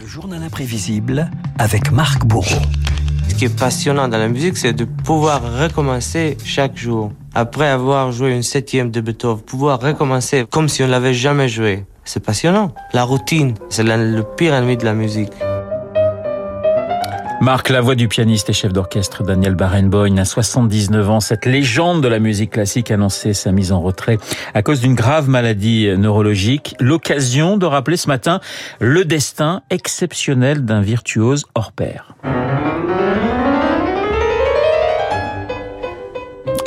Le journal imprévisible avec Marc Bourreau. Ce qui est passionnant dans la musique, c'est de pouvoir recommencer chaque jour. Après avoir joué une septième de Beethoven, pouvoir recommencer comme si on l'avait jamais joué. C'est passionnant. La routine, c'est le pire ennemi de la musique. Marc, la voix du pianiste et chef d'orchestre Daniel Barenboim, à 79 ans, cette légende de la musique classique annonçait sa mise en retrait à cause d'une grave maladie neurologique. L'occasion de rappeler ce matin le destin exceptionnel d'un virtuose hors pair.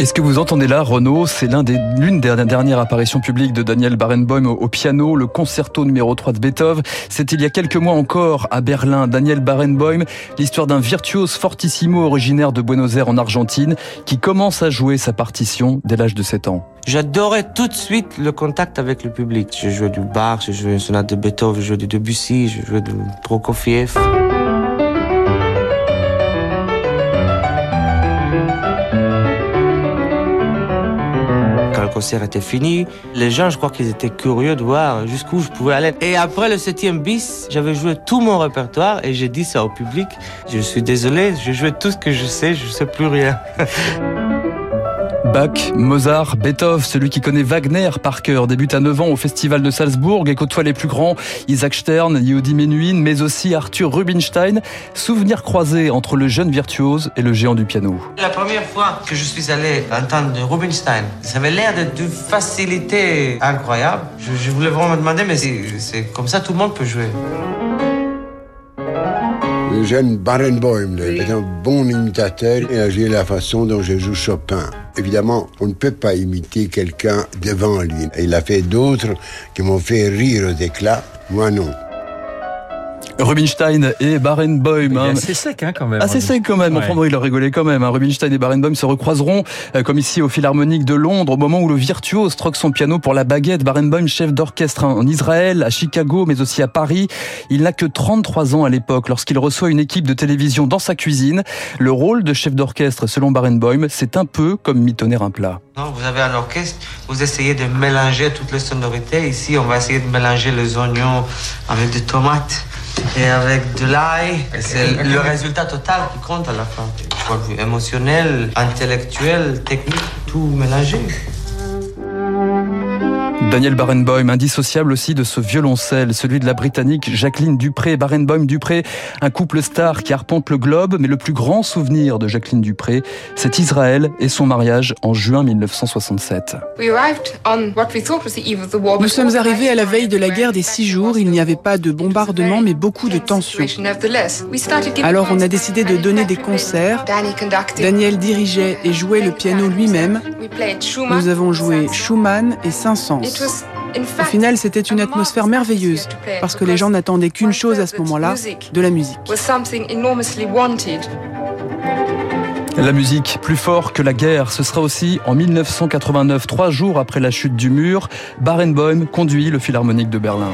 Et ce que vous entendez là, Renaud, c'est l'un des, l'une des dernières apparitions publiques de Daniel Barenboim au, piano, le concerto numéro 3 de Beethoven. C'est il y a quelques mois encore à Berlin. Daniel Barenboim, l'histoire d'un virtuose fortissimo originaire de Buenos Aires en Argentine, qui commence à jouer sa partition dès l'âge de 7 ans. J'adorais tout de suite le contact avec le public. Je jouais du Bach, je jouais une sonate de Beethoven, je jouais du Debussy, je jouais du Prokofiev. Concert était fini. Les gens, je crois qu'ils étaient curieux de voir jusqu'où je pouvais aller. Et après le septième bis, j'avais joué tout mon répertoire et j'ai dit ça au public. Je suis désolé, j'ai joué tout ce que je sais, je sais plus rien. Bach, Mozart, Beethoven, celui qui connaît Wagner par cœur, débute à 9 ans au Festival de Salzbourg et côtoie les plus grands, Isaac Stern, Yehudi Menuhin, mais aussi Arthur Rubinstein. Souvenir croisé entre le jeune virtuose et le géant du piano. La première fois que je suis allé entendre Rubinstein, ça avait l'air d'une facilité incroyable. Je, je voulais vraiment me demander, mais c'est comme ça tout le monde peut jouer. Le jeune Barenboim est un bon imitateur et a joué la façon dont je joue Chopin. Évidemment, on ne peut pas imiter quelqu'un devant lui. Il a fait d'autres qui m'ont fait rire aux éclats, moi non. Rubinstein et Barenboim. Hein. Assez sec hein, quand même. Assez sec quand même. Enfin bon, il a rigolé quand même. Hein. Rubinstein et Barenboim se recroiseront, euh, comme ici au Philharmonique de Londres, au moment où le virtuose troque son piano pour la baguette. Barenboim, chef d'orchestre en Israël, à Chicago, mais aussi à Paris. Il n'a que 33 ans à l'époque lorsqu'il reçoit une équipe de télévision dans sa cuisine. Le rôle de chef d'orchestre, selon Barenboim, c'est un peu comme mitonner un plat. Non, vous avez un orchestre, vous essayez de mélanger toutes les sonorités. Ici, on va essayer de mélanger les oignons avec des tomates et avec de l'ail. C'est le résultat total qui compte à la fin. Point de vue émotionnel, intellectuel, technique, tout mélangé. Daniel Barenboim, indissociable aussi de ce violoncelle, celui de la Britannique Jacqueline Dupré. Barenboim Dupré, un couple star qui arpente le globe, mais le plus grand souvenir de Jacqueline Dupré, c'est Israël et son mariage en juin 1967. Nous sommes arrivés à la veille de la guerre des six jours. Il n'y avait pas de bombardement, mais beaucoup de tensions. Alors on a décidé de donner des concerts. Daniel dirigeait et jouait le piano lui-même. Nous avons joué Schumann et Saint-Saëns. Au final, c'était une atmosphère merveilleuse parce que les gens n'attendaient qu'une chose à ce moment-là, de la musique. La musique, plus fort que la guerre, ce sera aussi en 1989, trois jours après la chute du mur, Barenboim conduit le Philharmonique de Berlin.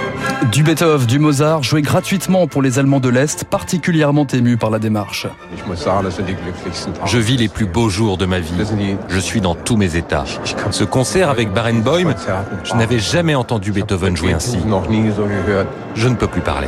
Du Beethoven, du Mozart, joué gratuitement pour les Allemands de l'Est, particulièrement émus par la démarche. Je vis les plus beaux jours de ma vie. Je suis dans tous mes états. Ce concert avec Barenboim, je n'avais jamais entendu Beethoven jouer ainsi. Je ne peux plus parler.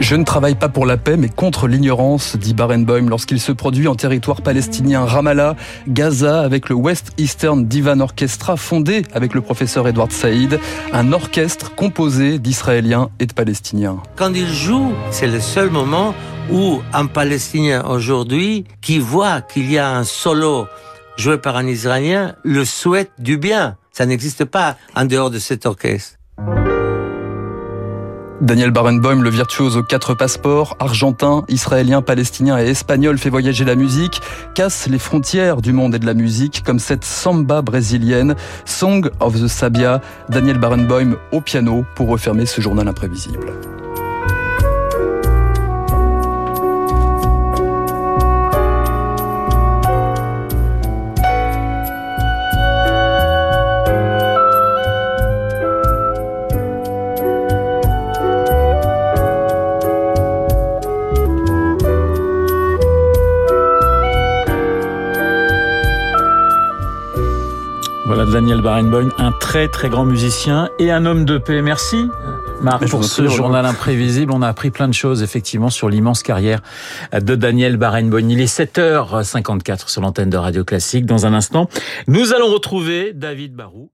Je ne travaille pas pour la paix, mais contre l'ignorance, dit Barenboim lorsqu'il se produit en territoire palestinien Ramallah, Gaza, avec le West Eastern Divan Orchestra, fondé avec le professeur Edward Saïd, un orchestre composé d'Israéliens et de Palestiniens. Quand il joue, c'est le seul moment où un Palestinien aujourd'hui, qui voit qu'il y a un solo joué par un Israélien, le souhaite du bien. Ça n'existe pas en dehors de cet orchestre. Daniel Barenboim, le virtuose aux quatre passeports, argentin, israélien, palestinien et espagnol, fait voyager la musique, casse les frontières du monde et de la musique, comme cette samba brésilienne, Song of the Sabia, Daniel Barenboim au piano pour refermer ce journal imprévisible. Daniel Barenboim, un très très grand musicien et un homme de paix. Merci Marc pour ce journal imprévisible. On a appris plein de choses effectivement sur l'immense carrière de Daniel Barenboim. Il est 7h54 sur l'antenne de Radio Classique. Dans un instant, nous allons retrouver David Barou.